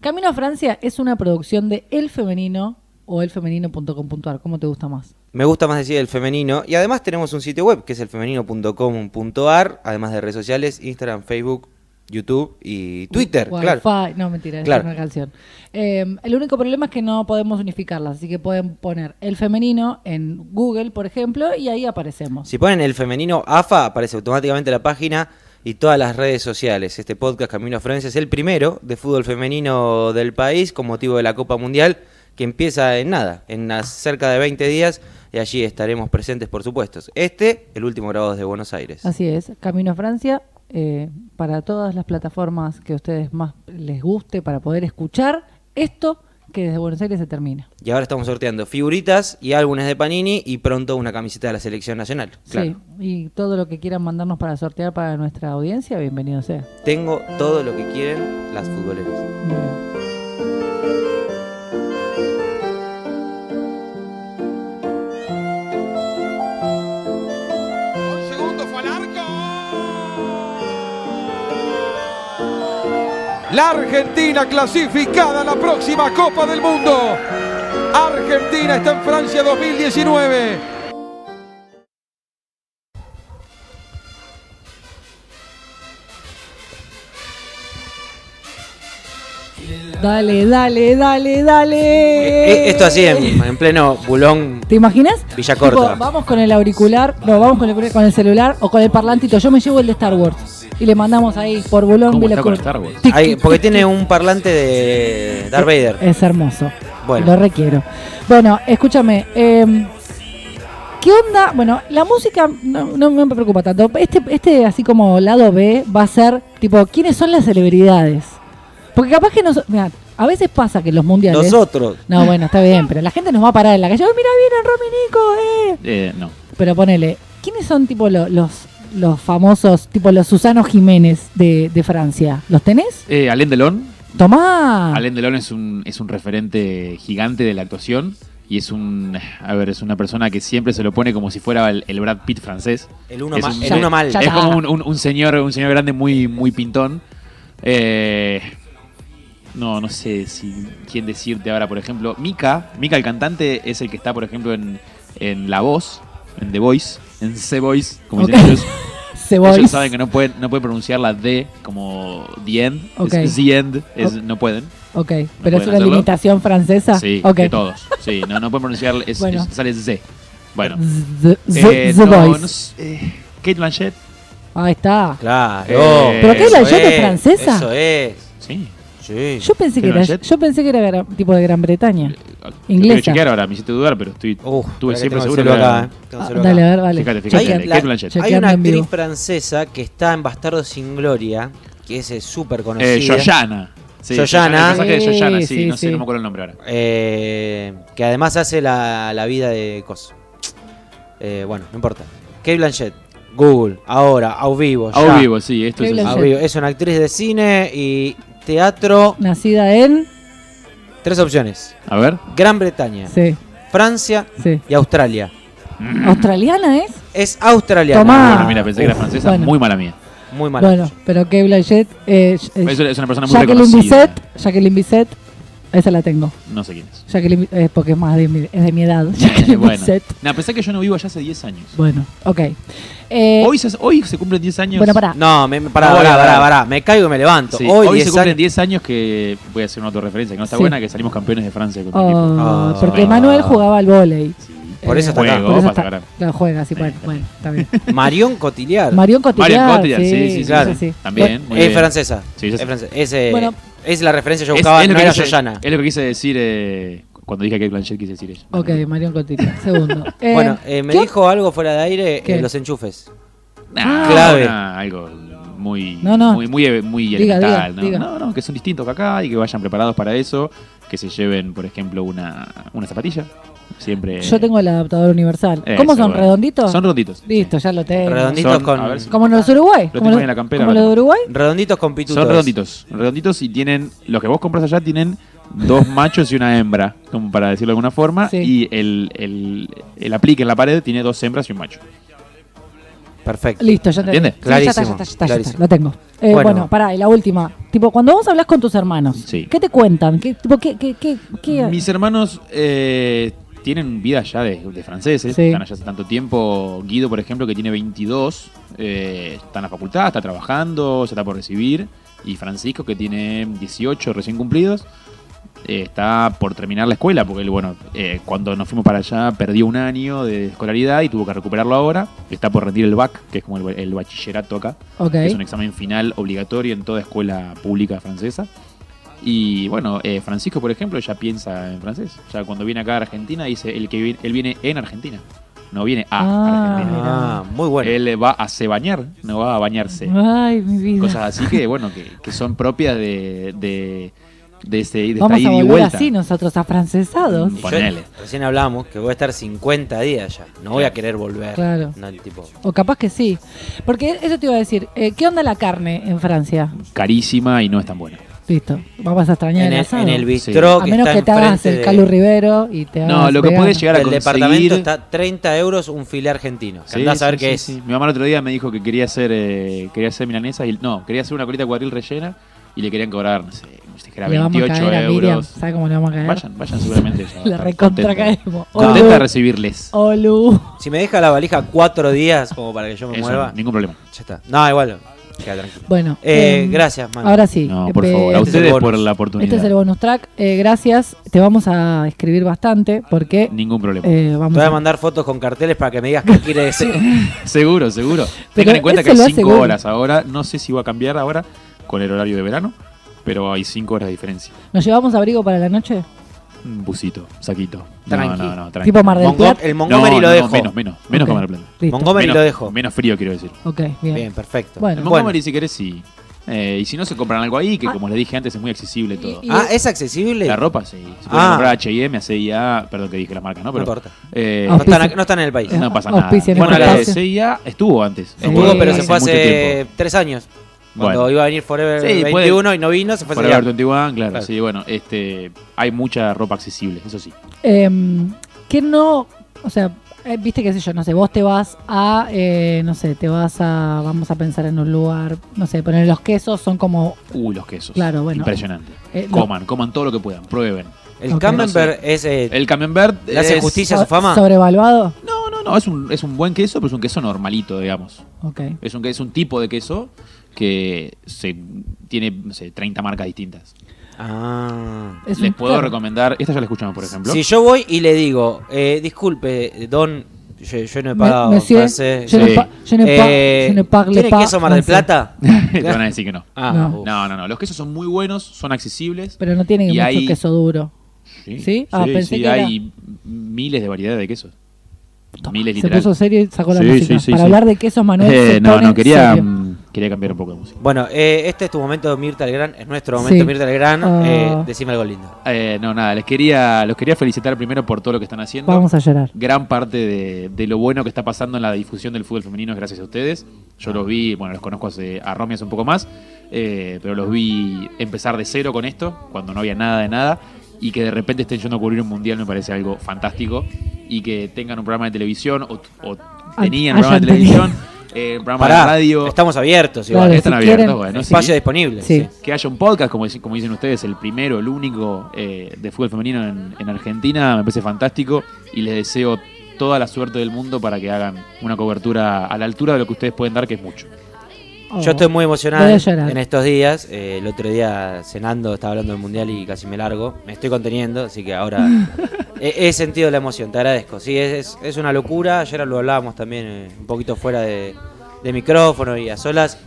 Camino a Francia es una producción de El Femenino o elfemenino.com.ar. ¿Cómo te gusta más? Me gusta más decir el femenino. Y además tenemos un sitio web que es elfemenino.com.ar, además de redes sociales, Instagram, Facebook, YouTube y Twitter, claro. No, mentira, Claro. es una canción. Eh, el único problema es que no podemos unificarlas, así que pueden poner El Femenino en Google, por ejemplo, y ahí aparecemos. Si ponen el femenino AFA, aparece automáticamente la página y todas las redes sociales. Este podcast Camino a Francia es el primero de fútbol femenino del país con motivo de la Copa Mundial que empieza en nada, en cerca de 20 días y allí estaremos presentes por supuesto. Este, el último grabado desde Buenos Aires. Así es, Camino a Francia, eh, para todas las plataformas que a ustedes más les guste para poder escuchar esto que desde Buenos Aires se termina. Y ahora estamos sorteando figuritas y álbumes de Panini y pronto una camiseta de la selección nacional. Claro. Sí, y todo lo que quieran mandarnos para sortear para nuestra audiencia, bienvenido sea. Tengo todo lo que quieren las futboleras. Muy bien. La Argentina clasificada a la próxima Copa del Mundo. Argentina está en Francia 2019. Dale, dale, dale, dale. Eh, eh, esto así en, en pleno bulón. ¿Te imaginas? Villa Corta. Tipo, vamos con el auricular, no, vamos con el, con el celular o con el parlantito. Yo me llevo el de Star Wars y le mandamos ahí por Bulón ¿Cómo Villa está con Corta. Star Wars? Tic, Ahí, tic, porque tic, tiene tic. un parlante de Darth Vader. Es hermoso. Bueno. Lo requiero. Bueno, escúchame. eh, ¿Qué onda? Bueno, la música no, no me preocupa tanto. Este, este, así como lado B, va a ser tipo, ¿quiénes son las celebridades? Porque capaz que nos. Mirá, a veces pasa que los mundiales. Nosotros. No, bueno, está bien, pero la gente nos va a parar en la calle. ¡Ay, mira, viene Romy Nico! ¡Eh! Eh, no. Pero ponele, ¿quiénes son tipo lo- los, los famosos, tipo los Susano Jiménez de, de Francia? ¿Los tenés? Eh, Alain Delon. Tomá. Alain Delon es un, es un referente gigante de la actuación y es un, a ver, es una persona que siempre se lo pone como si fuera el, el Brad Pitt francés. El uno, Es un- el Ya- uno mal. ya es como un, un- un señor, un señor grande muy, muy pintón. Eh, no, no sé si quién decirte ahora, por ejemplo. Mika, Mika el cantante es el que está, por ejemplo, en, en La Voz, en The Voice, en C Voice, como Ok. dicen ellos. Ellos saben que no pueden, no pueden pronunciar la D como the end. Ok. Es the end, es- Ok. no pueden. Ok, pero es una hacerlo? limitación francesa. Sí, de todos. Sí, no, no pueden pronunciar, es, Bueno. es- sale Z. Bueno. The, the- Eh, the no, Voice. no eh, Kate Blanchett. Ahí está. Claro. Eh, ¿Pero la Blanchett es francesa? Eso es. Sí. Sí. Yo pensé que era, yo pensé que era gra- tipo de Gran Bretaña. Lo Inglesa. quiero chequear ahora, me hiciste dudar, pero estoy, Uf, estuve siempre seguro que era- eh. Ah, dale, a ver, dale. Fíjate, Hay, fíjate, Chequear. la-. Chequear. hay una actriz francesa que está en Bastardo sin Gloria, que es eh, súper conocida. Eh, Joyanna. Sí, Joyanna. El personaje de Sí, Joyanna, sí, sí, no sé, sí. no me acuerdo el nombre ahora. eh, que además hace la, la vida de Cos. Eh, bueno, no importa. Kate Blanchett, Google, ahora, a vivo. A vivo, sí, esto es A Blanchett. vivo. Es una actriz de cine y teatro. Nacida en. Tres opciones: A ver. Gran Bretaña, Sí, Francia sí. y Australia. ¿Australiana es? Es australiana. Tomá. Bueno, mira, pensé que era francesa, bueno. muy mala mía. Muy mal. Bueno, pero Kate Blanchett. Eh, Es, es una persona muy Jacqueline reconocida. Bisset. Jacqueline Bisset. Esa la tengo. No sé quién es. Jacqueline, eh, porque es más de mi, es de mi edad. Eh, Jacqueline bueno. Bisset. No, pensé que yo no vivo allá hace 10 años. Bueno, ok. Eh, Hoy se, hoy se cumplen 10 años. bueno, pará. No, me, me- pará, No pará, pará, pará. Me caigo y me levanto. Sí, Hoy, hoy, 10 se cumplen años- 10 años que voy a hacer una autorreferencia que no está Sí. buena, que salimos campeones de Francia con mi Oh, equipo. Ah, porque sí. Manuel jugaba al vóley. Por eso está Juego, acá. por eso pasa está- acá. Claro, juega, sí, Sí, bueno, está bueno, está bien. Marion Cotillard. Marion Cotillard. Marion Cotillard, sí, sí, claro. También, muy es bien. francesa. Sí, yo es sé. francesa. Es, eh, Bueno. es la referencia que yo buscaba, no era quise-. Es lo que quise decir eh, cuando dije que Blanchett quise decir ella. Ok, Marion Cotillard. Segundo. Eh, Bueno, eh, me ¿qué- dijo algo fuera de aire, ¿Qué? eh, los enchufes. Nah, Clave. nah, algo muy, No, no. muy, muy, muy Diga, elemental. diga, ¿no? diga. no, no, que son distintos que acá y que vayan preparados para eso. Que se lleven, por ejemplo, una, una zapatilla. Siempre. Yo tengo el adaptador universal. Eso, ¿Cómo son? bueno. ¿Redonditos? Son redonditos. Listo, ya lo tengo. Redonditos Son- con. si- ¿Como los de Uruguay? Lo ¿Como tengo los- en la campera, ¿Como los de Uruguay? Redonditos con pitutos. Son redonditos. Redonditos y tienen. Los que vos compras allá tienen dos machos y una hembra, como para decirlo de alguna forma. Sí. Y el, el, el aplique en la pared tiene dos hembras y un macho. Perfecto. Listo, ya te ¿Entiendes? Sí, ya está, ya Clarísimo, está, ya está, ya está, clarísimo. lo tengo. Eh, Bueno. bueno, pará, y la última. Tipo, cuando vos hablas con tus hermanos, Sí. ¿qué te cuentan? ¿Qué, tipo, qué, qué, qué, qué- Mis hermanos eh, tienen vida ya de, de franceses, Sí. están allá hace tanto tiempo. Guido, por ejemplo, que tiene 22, eh, está en la facultad, está trabajando, se está por recibir. Y Francisco, que tiene 18 recién cumplidos, eh, está por terminar la escuela, porque él, bueno, eh, cuando nos fuimos para allá perdió un año de escolaridad y tuvo que recuperarlo ahora. Está por rendir el BAC, que es como el, el bachillerato acá. Que es un examen final obligatorio en toda escuela pública francesa. Y bueno, eh, Francisco, por ejemplo, ya piensa en francés. Ya cuando viene acá a Argentina, dice el que vi- él viene en Argentina. No viene a Ah. Argentina. Ah, muy bueno. Él va a se bañar, no va a bañarse. Ay, mi vida. Cosas así que, bueno, que, que son propias de, de, de, ese, de esta Vamos a volver vuelta. así nosotros, afrancesados. Mm. Yo- recién hablábamos que voy a estar 50 días ya. No voy a querer volver. Claro. No, tipo. O capaz que sí. Porque eso te iba a decir. eh, ¿Qué onda la carne en Francia? Carísima y no es tan buena. Listo. Vamos a extrañar En el, el, asado. en el bistró a que menos está que te hagas el de- Calu Rivero y te hagas No, lo que vegano. puede llegar a del conseguir... departamento está 30 euros un filé argentino. Que Sí, andás a ver sí, qué sí, es. sí. Mi mamá el otro día me dijo que quería hacer eh, quería hacer milanesa y no, quería hacer una colita cuadril rellena y le querían cobrar, no sé, dijera Le vamos a 28 caer a Miriam. euros. ¿Sabes cómo le vamos a caer? Vayan, vayan seguramente. Le recontra caemos. Contenta de recibirles. Olu. Si me deja la valija cuatro días como para que yo me Eso, mueva, ningún problema. ya está. No, igual. Queda tranquilo. Bueno. Eh, em, gracias, man. Ahora sí. No, por eh, favor, a este ustedes por la oportunidad. Este es el bonus track. Eh, gracias. Te vamos a escribir bastante porque Ningún problema. eh, Te voy a a... mandar fotos con carteles para que me digas qué quiere decir. Seguro, seguro. Pero Tengan en cuenta que hay lo 5 aseguro. horas ahora. No sé si va a cambiar ahora con el horario de verano, pero hay 5 horas de diferencia. ¿Nos llevamos abrigo para la noche? Un busito, saquito. No, Tranqui. no, no, tranqui. Tipo Mar del Mongo- Plata. el Montgomery No, lo no, dejo. Menos, menos, menos Ok. que Mar del Plata. Listo. Montgomery menos, lo dejo. Menos frío, quiero decir. Ok, bien. Bien, perfecto. Bueno. En Montgomery, si querés, sí. Eh, y si no, se compran algo ahí, que Ah. como les dije antes, es muy accesible todo. Y- Ah, ¿es accesible? La ropa, sí. Se puede Ah. comprar H&M, CIA, perdón que dije la marca, ¿no? No Pero, importa. eh, No están, no están en el país. Eh, no pasa nada. auspicia en Bueno, la de espacio. CIA estuvo antes. Sí. Estuvo, pero se hace fue mucho hace tres años. Cuando Bueno. iba a venir Forever Sí, puede- 21 y no vino, se fue Forever a 21, claro, Claro. sí, bueno, este, hay mucha ropa accesible, eso sí. Em, que no, o sea, eh, viste qué sé yo, no sé, vos te vas a, eh, no sé, te vas a, vamos a pensar en un lugar, no sé, poner los quesos son como, Uy, los quesos. Claro, bueno. Impresionante. Eh, lo- coman, coman todo lo que puedan, prueben. El Ok. Camembert es. eh, El camembert ¿Le hace es- justicia a su fama? sobrevaluado. No, no, no, es un, es un buen queso, pero es un queso normalito, digamos. Ok. Es un, es un tipo de queso que se, tiene, no sé, 30 marcas distintas. Ah. Es Les un- puedo claro. recomendar, esta ya la escuchamos, por ejemplo. Si yo voy y le digo, eh, disculpe, Don, yo, yo no he pagado. monsieur, francés, je ne Sí. pa- je ne pa- je ne parle ¿Tiene pas queso Mar del. Plata? Te van a decir que no. Ah, No. uf. No, no, no. Los quesos son muy buenos, son accesibles. Pero no tiene Y mucho hay- queso duro. ¿Sí? Ah, pensé sí, que era- hay miles de variedades de quesos. Miles Se literal. puso serio y sacó la Sí, música. sí, sí, Para sí. hablar de quesos, Manuel. Eh, se no, pone no, quería, serio. mm, quería cambiar un poco de música. Bueno, eh, este es tu momento, Mirta Legrand. Es nuestro momento, Sí. Mirta Legrand. Ah. Eh, decime algo lindo. Eh, no, nada, les quería, los quería felicitar primero por todo lo que están haciendo. Vamos a llorar. Gran parte de, de lo bueno que está pasando en la difusión del fútbol femenino es gracias a ustedes. Yo los vi, bueno, los conozco hace, a Romy hace un poco más, eh, pero los vi empezar de cero con esto, cuando no había nada de nada, y que de repente estén yendo a cubrir un mundial me parece algo fantástico, y que tengan un programa de televisión, o, o tenían un programa de televisión, eh, un programa Pará, de radio, estamos abiertos. Claro, Igual. están si abiertos, quieren- bueno, sí. Espacio disponible. Sí. sí. que haya un podcast, como dicen ustedes, el primero, el único eh, de fútbol femenino en, en Argentina, me parece fantástico y les deseo toda la suerte del mundo para que hagan una cobertura a la altura de lo que ustedes pueden dar, que es mucho. Oh. Yo estoy muy emocionado en estos días. Eh, el otro día cenando estaba hablando del mundial y casi me largo. Me estoy conteniendo, así que ahora he, he sentido la emoción. Te agradezco. Sí, es, es- es una locura. Ayer lo hablábamos también eh, un poquito fuera de, de micrófono y a solas.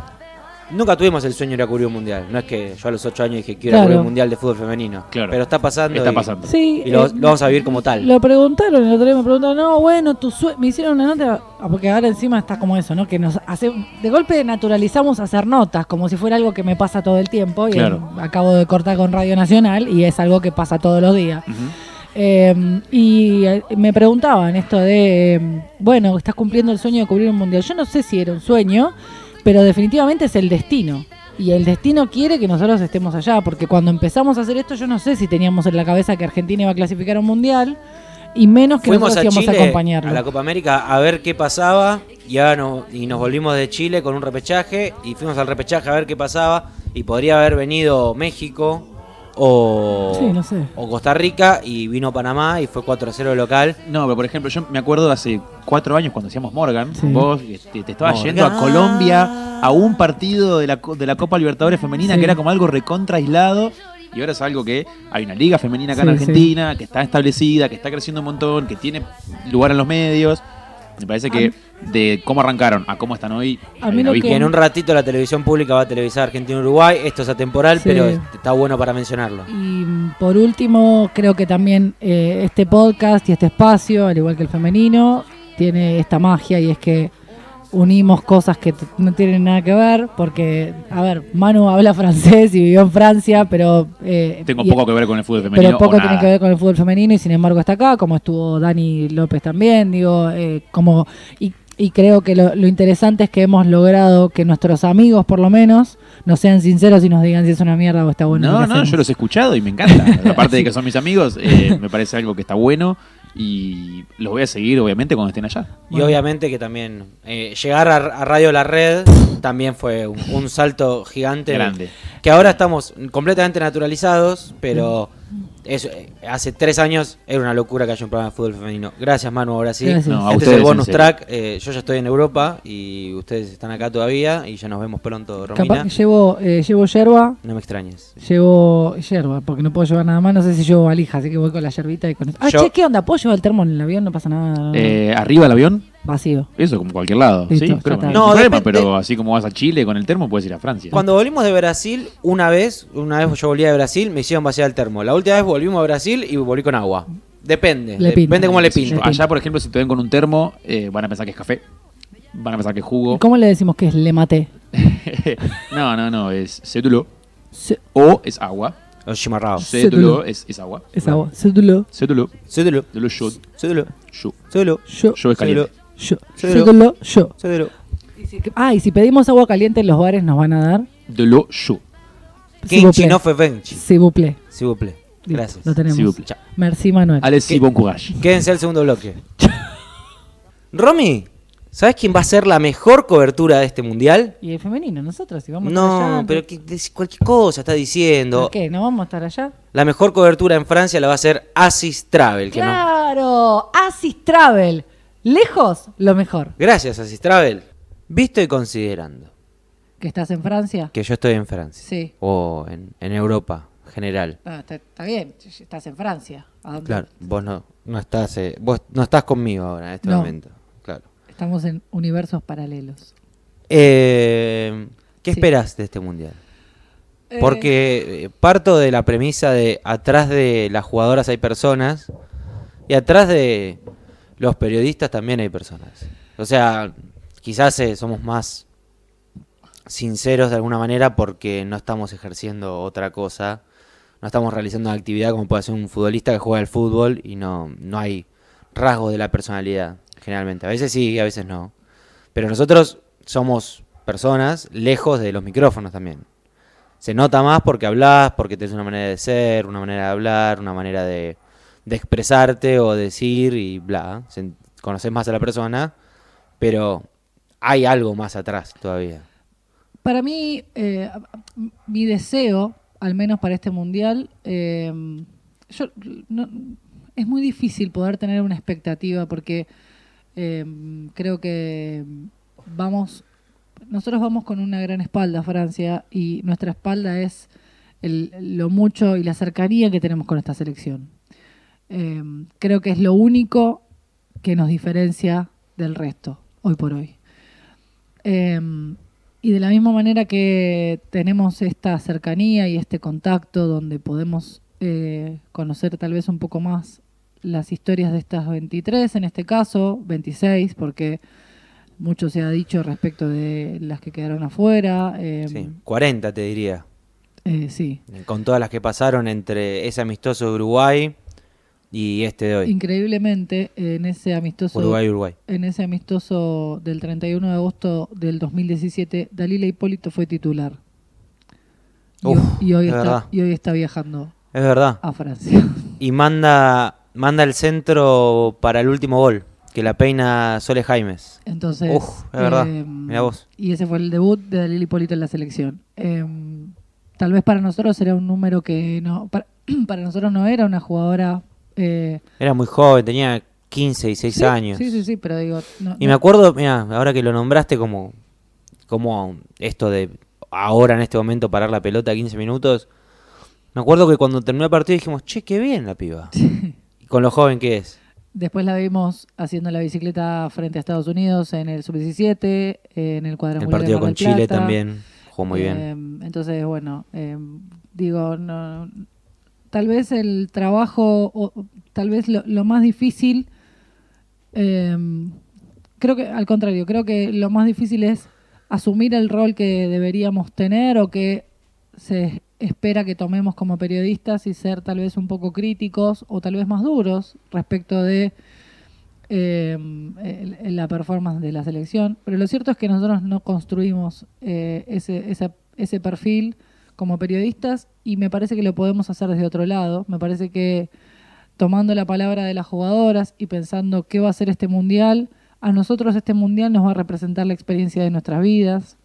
Nunca tuvimos el sueño de ir a cubrir un mundial. No es que yo a los 8 años dije quiero ir a Claro. cubrir un mundial de fútbol femenino. Claro. Pero está pasando. Está y- pasando. Sí, Y lo, eh, lo vamos a vivir como tal. Lo preguntaron, el otro día me preguntaron, no, bueno, tu sue- me hicieron una nota, ah, porque ahora encima está como eso, ¿no? Que nos hace, de golpe naturalizamos hacer notas, como si fuera algo que me pasa todo el tiempo, y Claro. eh, acabo de cortar con Radio Nacional, y es algo que pasa todos los días. Ujú. Eh, y eh, me preguntaban esto de, eh, bueno, estás cumpliendo el sueño de cubrir un mundial. Yo no sé si era un sueño, pero definitivamente es el destino. Y el destino quiere que nosotros estemos allá, porque cuando empezamos a hacer esto yo no sé si teníamos en la cabeza que Argentina iba a clasificar a un mundial. y menos que Fuimos a nosotros íbamos Chile, a acompañarlo. a la Copa América, a ver qué pasaba y, ahora no- y nos volvimos de Chile con un repechaje y fuimos al repechaje a ver qué pasaba y podría haber venido México o, Sí, no sé. o Costa Rica y vino Panamá y fue 4-0 local. No, pero por ejemplo, yo me acuerdo hace cuatro años cuando hacíamos Morgan, Sí. vos este, te estabas Morgan. yendo a Colombia a un partido de la, co- de la Copa Libertadores Femenina Sí. que era como algo recontra aislado. Y ahora es algo que hay una liga femenina acá en Sí, Argentina, que está establecida, que está creciendo un montón, que tiene lugar en los medios. Me parece que de cómo arrancaron a cómo están hoy, A hay mí un lo abismo. Y en un ratito la televisión pública va a televisar Argentina-Uruguay. Esto es atemporal, Sí. pero está bueno para mencionarlo. Y mm, por último, creo que también eh, este podcast y este espacio, al igual que el femenino, tiene esta magia y es que unimos cosas que no tienen nada que ver, porque, a ver, Manu habla francés y vivió en Francia, pero... eh, Tengo y- poco que ver con el fútbol femenino. pero poco o tiene que ver con el fútbol femenino y sin embargo está acá, como estuvo Dani López también, digo, eh, como y, y creo que lo, lo interesante es que hemos logrado que nuestros amigos por lo menos nos sean sinceros y nos digan si es una mierda o está bueno. No, no, hacemos. yo los he escuchado y me encanta. Aparte de que son mis amigos, eh, me parece algo que está bueno y los voy a seguir obviamente cuando estén allá. Y obviamente que también eh, llegar a, a Radio La Red también fue un, un salto gigante. Grande. Que ahora estamos completamente naturalizados, pero eso, eh, hace tres años era una locura que haya un programa de fútbol femenino. Gracias Manu, ahora sí. No, a este es ustedes, el bonus track. Eh, yo ya estoy en Europa y ustedes están acá todavía y ya nos vemos pronto, Romina. Capaz que llevo, eh, llevo yerba, No me extrañes. llevo yerba, porque no puedo llevar nada más, no sé si llevo valija, así que voy con la yerbita y con. Ah, Yo- che, ¿qué onda? ¿Puedo llevar el termo en el avión? No pasa nada. Eh, arriba el avión, Vacío. eso como cualquier lado. Listo, sí, creo que no hay No, problema, pero así como vas a Chile con el termo, puedes ir a Francia. Cuando volvimos de Brasil, una vez, una vez yo volví de Brasil, me hicieron vaciar el termo. La última vez volvimos a Brasil y volví con agua. Depende. Le pinta. Depende cómo le pinto. Allá, por ejemplo, si te ven con un termo, eh, van a pensar que es café, van a pensar que es jugo. ¿Cómo le decimos que es le maté? no, no, no, es cédulo o es agua. Los chimarrados. Cédulo. Cédulo es, es agua. Es agua. Cédulo. Cédulo, Cédulo. yo, Cédulo. yo. Cédulo. Yo. Yo es caliente. Yo. Yo. Cédulo. Y si- Ah, y si pedimos agua caliente en los bares, ¿nos van a dar? De lo yo. S'il vous Kenchi plaît. no fue Benchi. S'il vous plaît. S'il vous plaît. Listo, Gracias. Lo tenemos. S'il vous plaît. Chao. Merci, Manuel. ¿Qué? bon courage. Quédense al segundo bloque. Romy, ¿sabes quién va a ser la mejor cobertura de este mundial? Y el femenino, nosotros, si vamos a estar allá. No, pero que- des- cualquier cosa está diciendo. ¿Por qué? ¿No vamos a estar allá? La mejor cobertura en Francia la va a hacer Asis Travel. Que no- ¡Claro! Asis Travel. Lejos, lo mejor. Gracias, Asis Travel. Visto y considerando ¿Que estás en Francia? que yo estoy en Francia. Sí. O en, en Europa general. No, está, está bien, estás en Francia. ¿A dónde? Claro, vos no, no estás eh, vos no estás conmigo ahora en este No. momento. Claro. Estamos en universos paralelos. Eh, ¿Qué Sí. esperas de este mundial? Eh, Porque parto de la premisa de atrás de las jugadoras hay personas y atrás de los periodistas también hay personas. O sea, quizás eh, somos más sinceros de alguna manera porque no estamos ejerciendo otra cosa, no estamos realizando una actividad como puede hacer un futbolista que juega al fútbol y no, no hay rasgos de la personalidad, generalmente. A veces sí, a veces no. Pero nosotros somos personas lejos de los micrófonos también. Se nota más porque hablas, porque tienes una manera de ser, una manera de hablar, una manera de, de expresarte o decir y bla. Conoces más a la persona, pero hay algo más atrás todavía. Para mí, eh, mi deseo, al menos para este mundial, eh, yo, no- es muy difícil poder tener una expectativa porque eh, creo que vamos, nosotros vamos con una gran espalda a Francia y nuestra espalda es el- lo mucho y la cercanía que tenemos con esta selección. Eh, creo que es lo único que nos diferencia del resto, hoy por hoy. Eh, y de la misma manera que tenemos esta cercanía y este contacto donde podemos eh, conocer tal vez un poco más las historias de estas 23, en este caso 26, porque mucho se ha dicho respecto de las que quedaron afuera. eh, Sí, 40 te diría. eh, sí. Con todas las que pasaron entre ese amistoso de Uruguay y este de hoy. Increíblemente, en ese amistoso Uruguay-Uruguay. en ese amistoso del 31 de agosto del 2017, Dalila Hipólito fue titular. Y, Uf, y hoy es está, y hoy está viajando Es verdad. a Francia. Y manda manda el centro para el último gol, que la peina Sole Jaimes. Entonces, Uf, es verdad. eh, Mirá vos. Y ese fue el debut de Dalil Hipólito en la selección. Eh, tal vez para nosotros era un número que no. Para, para nosotros no era una jugadora. Eh, Era muy joven, tenía 15 y 6 sí, años. Sí, sí, sí, pero digo. no- Y no- me acuerdo, mira, ahora que lo nombraste como, como esto de ahora en este momento parar la pelota 15 minutos, me acuerdo que cuando terminó el partido dijimos, che, qué bien la piba. Y con lo joven que es. Después la vimos haciendo la bicicleta frente a Estados Unidos en el sub-17, eh, en el El cuadrangular. partido de Mar con Chile Plata. también jugó muy bien. Eh, entonces, bueno, eh, digo, no, tal vez el trabajo, o tal vez lo, lo más difícil, eh, creo que al contrario, creo que lo más difícil es asumir el rol que deberíamos tener o que se espera que tomemos como periodistas y ser tal vez un poco críticos o tal vez más duros respecto de eh, la performance de la selección. Pero lo cierto es que nosotros no construimos eh, ese, ese perfil como periodistas y me parece que lo podemos hacer desde otro lado. Me parece que tomando la palabra de las jugadoras y pensando qué va a ser este mundial, a nosotros este mundial nos va a representar la experiencia de nuestras vidas.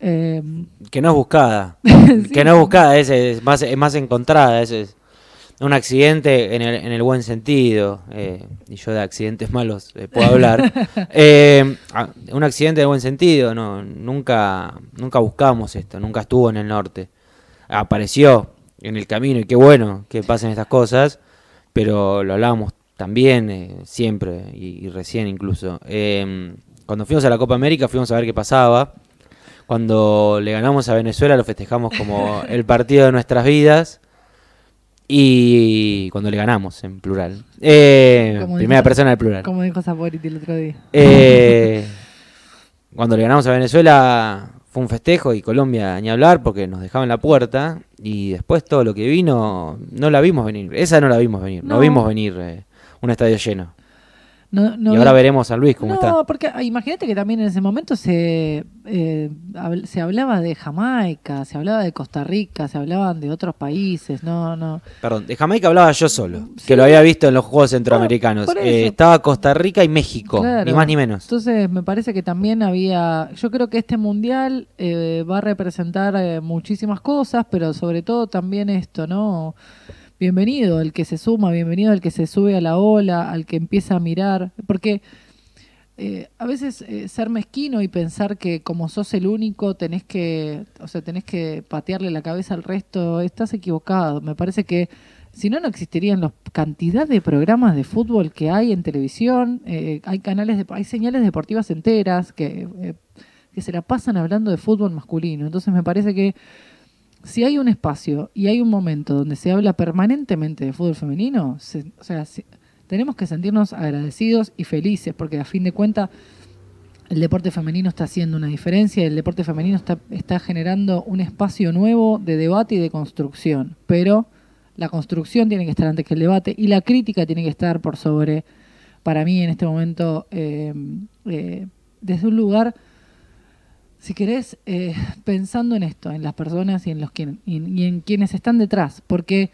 Eh, Que no es buscada. Sí. que no es buscada, es, es más, es más encontrada. Es, es un accidente en el, en el buen sentido. eh, y yo de accidentes malos eh, puedo hablar. Eh, ah, un accidente en el buen sentido. No, nunca, nunca buscamos esto. Nunca estuvo en el norte. Apareció en el camino y qué bueno que pasen estas cosas. Pero lo hablábamos también, siempre y, y recién incluso. Cuando fuimos a la Copa América fuimos a ver qué pasaba. Cuando le ganamos a Venezuela lo festejamos como el partido de nuestras vidas. Y cuando le ganamos, en plural. Eh, primera dijo- persona del plural. como dijo Saporiti el otro día. Eh, cuando le ganamos a Venezuela fue un festejo y Colombia ni hablar porque nos dejaban la puerta. Y después todo lo que vino, no la vimos venir. Esa no la vimos venir. No, No. vimos venir eh, un estadio lleno. No, no y ahora veremos San Luis cómo no, está. porque ah, imagínate que también en ese momento se, eh, habl- se hablaba de Jamaica, se hablaba de Costa Rica, se hablaban de otros países, no, no. Perdón, de Jamaica hablaba yo solo, Sí. que lo había visto en los Juegos Centroamericanos. Eh, estaba Costa Rica y México, Claro. ni más ni menos. Entonces me parece que también había, yo creo que este mundial eh, va a representar eh, muchísimas cosas, pero sobre todo también esto, ¿no? Bienvenido el que se suma, bienvenido el que se sube a la ola, al que empieza a mirar, porque eh, a veces eh, ser mezquino y pensar que como sos el único tenés que, o sea, tenés que patearle la cabeza al resto, estás equivocado. Me parece que si no, no existirían la cantidad de programas de fútbol que hay en televisión, eh, hay canales, de, hay señales deportivas enteras que, que se la pasan hablando de fútbol masculino. Entonces me parece que si hay un espacio y hay un momento donde se habla permanentemente de fútbol femenino, se- o sea, tenemos que sentirnos agradecidos y felices, porque a fin de cuentas el deporte femenino está haciendo una diferencia, el deporte femenino está, está generando un espacio nuevo de debate y de construcción, pero la construcción tiene que estar antes que el debate y la crítica tiene que estar por sobre, para mí en este momento, eh, eh, desde un lugar si querés, eh, pensando en esto, en las personas y en los quien, y, y en quienes están detrás, porque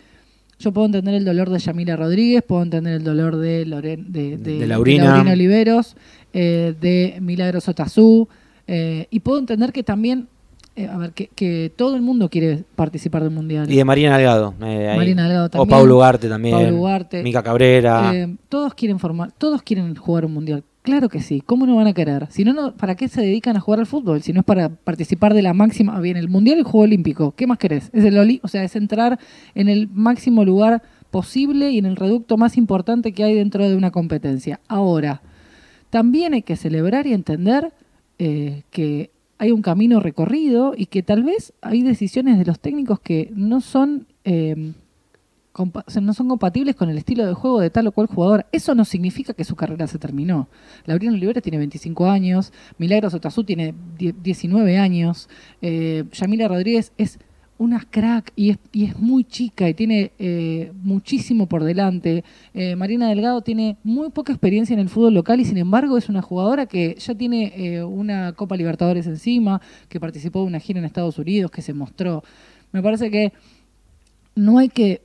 yo puedo entender el dolor de Yamila Rodríguez, puedo entender el dolor de, Loren, de, de- De Laurina. Laurina Oliveros, eh, de Milagros Otazú, eh, y puedo entender que también, eh, a ver, que, que todo el mundo quiere participar del Mundial. Y de Marina Delgado. eh. Marina Delgado O también. Paulo Ugarte también. Paulo Ugarte. Mica Cabrera. Eh, todos quieren formar, todos quieren jugar un mundial. Claro que sí. ¿Cómo no van a querer? Si no, ¿para qué se dedican a jugar al fútbol? Si no es para participar de la máxima, bien, el mundial y el juego olímpico. ¿Qué más querés? Es el oli- o sea, es entrar en el máximo lugar posible y en el reducto más importante que hay dentro de una competencia. Ahora, también hay que celebrar y entender eh, que hay un camino recorrido y que tal vez hay decisiones de los técnicos que no son eh, no son compatibles con el estilo de juego de tal o cual jugador. Eso no significa que su carrera se terminó. Laurina Olivera tiene 25 años, Milagros Otazú tiene die- 19 años, eh, Yamila Rodríguez es una crack y es, y es muy chica y tiene eh, muchísimo por delante. Eh, Marina Delgado tiene muy poca experiencia en el fútbol local y sin embargo es una jugadora que ya tiene eh, una Copa Libertadores encima, que participó de una gira en Estados Unidos, que se mostró. Me parece que no hay que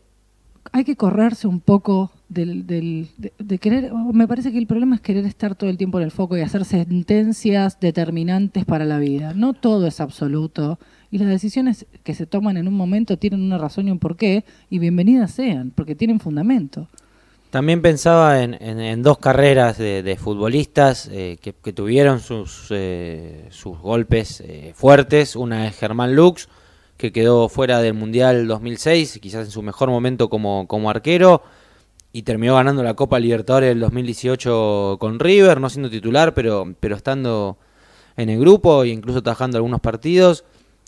hay que correrse un poco del, del- de, querer, me parece que el problema es querer estar todo el tiempo en el foco y hacer sentencias determinantes para la vida. No todo es absoluto y las decisiones que se toman en un momento tienen una razón y un porqué y bienvenidas sean, porque tienen fundamento. También pensaba en, en- dos carreras de, de futbolistas eh, que, que tuvieron sus, eh, sus golpes eh, fuertes. Una es Germán Lux, que quedó fuera del Mundial 2006, quizás en su mejor momento como, como arquero, y terminó ganando la Copa Libertadores del 2018 con River, no siendo titular, pero, pero estando en el grupo e incluso tajando algunos partidos.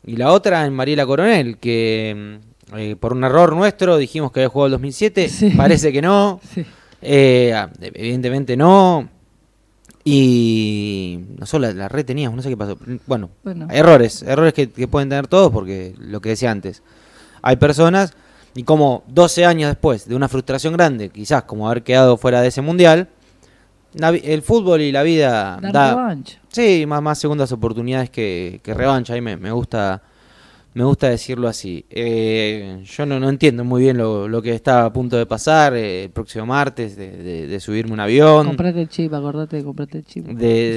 Y la otra en Mariela Coronel, que mm, eh, por un error nuestro dijimos que había jugado el 2007, Sí. parece que no. Sí. Eh, evidentemente no. Y nosotros la, la red teníamos, no sé qué pasó. Bueno, Bueno. errores, errores que, que pueden tener todos, porque lo que decía antes, hay personas, y como 12 años después de una frustración grande, quizás como haber quedado fuera de ese mundial, la el fútbol y la vida da, revancha. Sí, más, más segundas oportunidades que, que revancha. Ahí me, me gusta me gusta decirlo así. Eh, yo no, no entiendo muy bien lo, lo que está a punto de pasar eh, el próximo martes, de, de- de subirme un avión, Comprate el chip, acordate de comprarte el chip. de,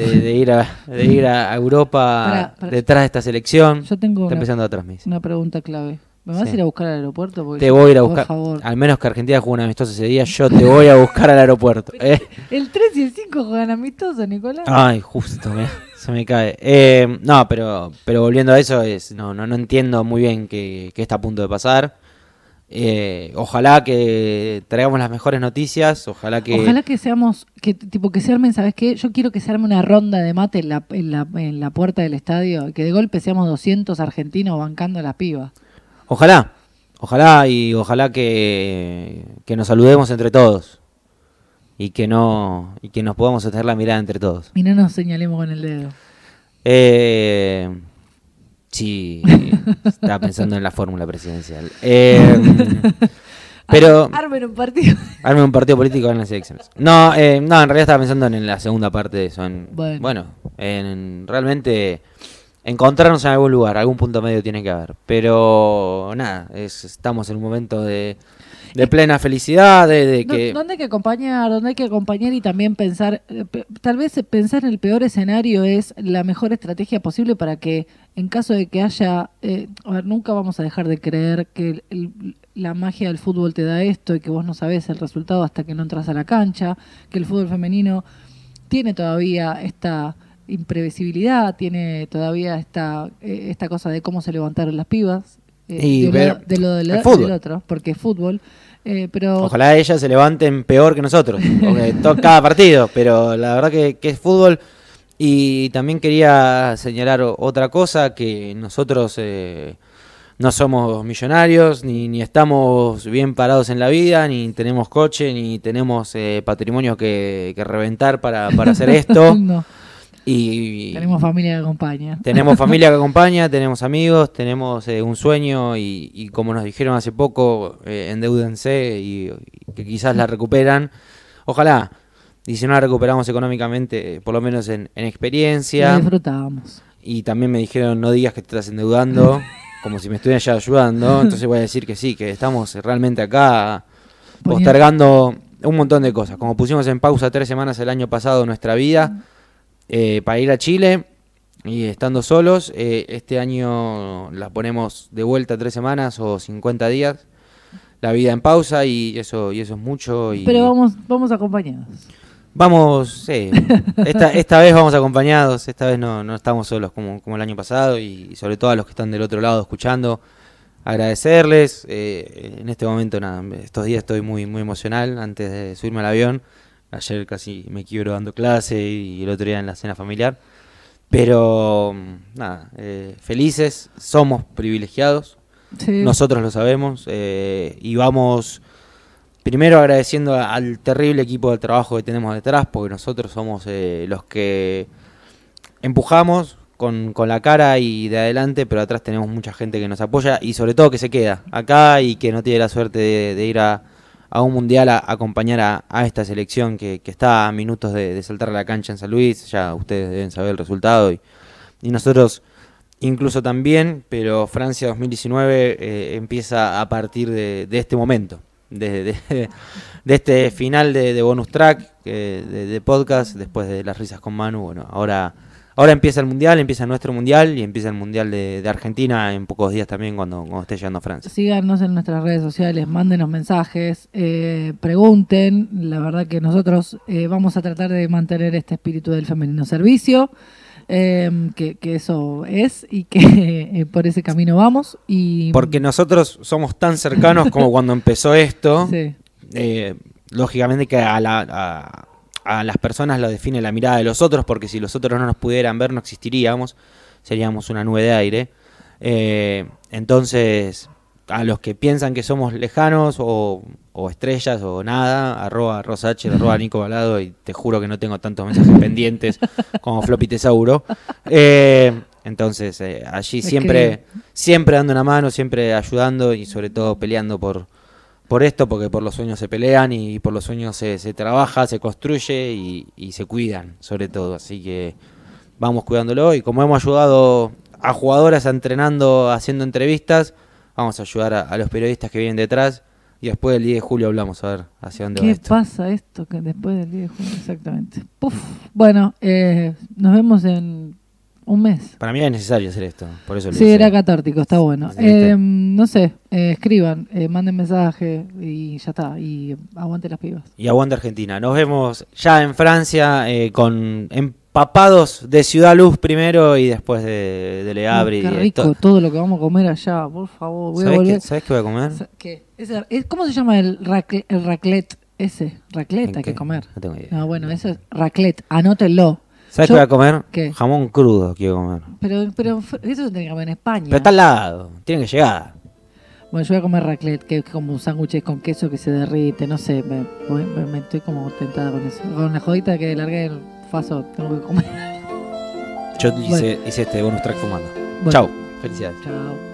de- de ir, a, de ir a Europa detrás de esta selección. Yo tengo Está una, empezando atrás, una pregunta clave. ¿Me vas Sí. a ir a buscar al aeropuerto? Porque Te yo- voy a ir a por buscar, favor. al menos que Argentina juegue un amistoso ese día, yo te voy a buscar al aeropuerto. ¿eh? El 3 y el 5 juegan amistosos, Nicolás. Ay, justo, me- se me cae. Eh, no, pero, pero volviendo a eso, es, no, no, no entiendo muy bien qué, qué está a punto de pasar. Eh, ojalá que traigamos las mejores noticias, ojalá que... Ojalá que seamos, que tipo que se armen, ¿sabes qué? Yo quiero que se arme una ronda de mate en la, en la, en la puerta del estadio, que de golpe seamos 200 argentinos bancando a las pibas. Ojalá, ojalá y ojalá que, que nos saludemos entre todos y que no y que nos podamos hacer la mirada entre todos. Y no nos señalemos con el dedo. Eh, sí, estaba pensando en la fórmula presidencial. Eh, pero Armen un partido. arme un partido político en las elecciones. No, eh, no, en realidad estaba pensando en la segunda parte de eso. En, Bueno. bueno, en realmente encontrarnos en algún lugar, algún punto medio tiene que haber. Pero nada, es- estamos en un momento de, de plena felicidad, de, que... ¿Dónde hay que acompañar? ¿Dónde hay que acompañar y también pensar? eh, Tal vez pensar en el peor escenario es la mejor estrategia posible para que, en caso de que haya. eh, a ver, nunca vamos a dejar de creer que el- el- la magia del fútbol te da esto y que vos no sabés el resultado hasta que no entras a la cancha, que el fútbol femenino tiene todavía esta imprevisibilidad, tiene todavía esta, eh, esta cosa de cómo se levantaron las pibas. eh, Y de, lo, ver de lo del, otro, porque es fútbol. eh, pero Ojalá ellas se levanten peor que nosotros, porque cada partido, pero la verdad que, que es fútbol. Y también quería señalar otra cosa, que nosotros eh, no somos millonarios, ni, ni estamos bien parados en la vida, ni tenemos coche, ni tenemos eh, patrimonio que, que reventar para, para hacer esto. no, y tenemos familia que acompaña. tenemos familia que acompaña, tenemos amigos, tenemos eh, un sueño y, y como nos dijeron hace poco, eh, endeúdense y, y que quizás la recuperan. Ojalá. Y si no la recuperamos económicamente, eh, por lo menos en, en experiencia. disfrutábamos. Y también me dijeron, no digas que te estás endeudando, como si me estuvieran ya ayudando. Entonces voy a decir que sí, que estamos realmente acá postergando un montón de cosas. Como pusimos en pausa tres semanas el año pasado nuestra vida eh, para ir a Chile y estando solos, eh, este año la ponemos de vuelta tres semanas o 50 días. La vida en pausa y eso y eso es mucho. Y Pero vamos, vamos acompañados. Vamos, sí. Esta, esta vez vamos acompañados, esta vez no, no estamos solos como, como el año pasado y, sobre todo a los que están del otro lado escuchando, agradecerles. eh, en este momento, nada, estos días estoy muy, muy emocional antes de subirme al avión. Ayer casi me quiebro dando clase y el otro día en la cena familiar. Pero, mm, nada, eh, felices, somos privilegiados, Sí. nosotros lo sabemos eh, y vamos primero agradeciendo al terrible equipo de trabajo que tenemos detrás, porque nosotros somos eh, los que empujamos con, con la cara y de adelante, pero atrás tenemos mucha gente que nos apoya y sobre todo que se queda acá y que no tiene la suerte de, de ir a, a un mundial a, a acompañar a, esta selección que, está a minutos de, saltar a la cancha en San Luis, ya ustedes deben saber el resultado y, nosotros incluso también, pero Francia 2019 eh, empieza a partir de, este momento. de, de- de este final de, bonus track, de, de podcast, después de las risas con Manu. Bueno, ahora, ahora empieza el mundial, empieza nuestro mundial y empieza el mundial de, de Argentina en pocos días también cuando, cuando esté llegando a Francia. Síganos en nuestras redes sociales, mándenos mensajes, eh, pregunten. La verdad que nosotros eh, vamos a tratar de mantener este espíritu del femenino servicio, eh, que, que eso es y que por ese camino vamos. Y, Porque nosotros somos tan cercanos como cuando empezó esto. Sí, lógicamente que a, la- a- a las personas lo define la mirada de los otros, porque si los otros no nos pudieran ver no existiríamos, seríamos una nube de aire. Eh, entonces, a los que piensan que somos lejanos o, o estrellas o nada, arroba rosacher, arroba Nico Balado, y te juro que no tengo tantos mensajes pendientes como Floppy Tesauro. Eh, entonces, eh, allí siempre, siempre dando una mano, siempre ayudando y sobre todo peleando por, por esto, porque por los sueños se pelean y por los sueños se, se trabaja, se construye y, y se cuidan, sobre todo. Así que vamos cuidándolo y como hemos ayudado a jugadoras entrenando, haciendo entrevistas, vamos a ayudar a, a los periodistas que vienen detrás y después del 10 de julio hablamos a ver hacia dónde va ¿Qué esto. pasa esto que después del 10 de junio? Exactamente. Puf. Bueno, eh, nos vemos en un mes. Para mí es necesario hacer esto, por eso lo Sí, hice. era catártico, está bueno. Eh, no sé, eh, escriban, eh, manden mensaje y ya está. Y aguante las pibas. Y aguanta Argentina. Nos vemos ya en Francia eh, con empapados de Ciudad Luz primero y después de, de Le Havre. Uy, y qué rico to- todo lo que vamos a comer allá, por favor. Voy a ¿Sabés, volver. qué, sabés qué voy a comer? ¿Qué? ¿Cómo se llama el, racle- el raclette ese? Raclette ¿En hay que comer. No tengo idea. No, bueno, eso es raclette, anótenlo. ¿Sabes qué voy a comer? ¿Qué? Jamón crudo quiero comer. Pero, eso se tiene que comer en España. Pero está al lado, tiene que llegar. Bueno, yo voy a comer raclette, que es como un sándwich con queso que se derrite, no sé, me, me- me estoy como tentada con eso. Con la jodita que largué el faso, tengo que comer. Yo hice, hice este bonus track fumando. Bueno. Chau, felicidades. Chao.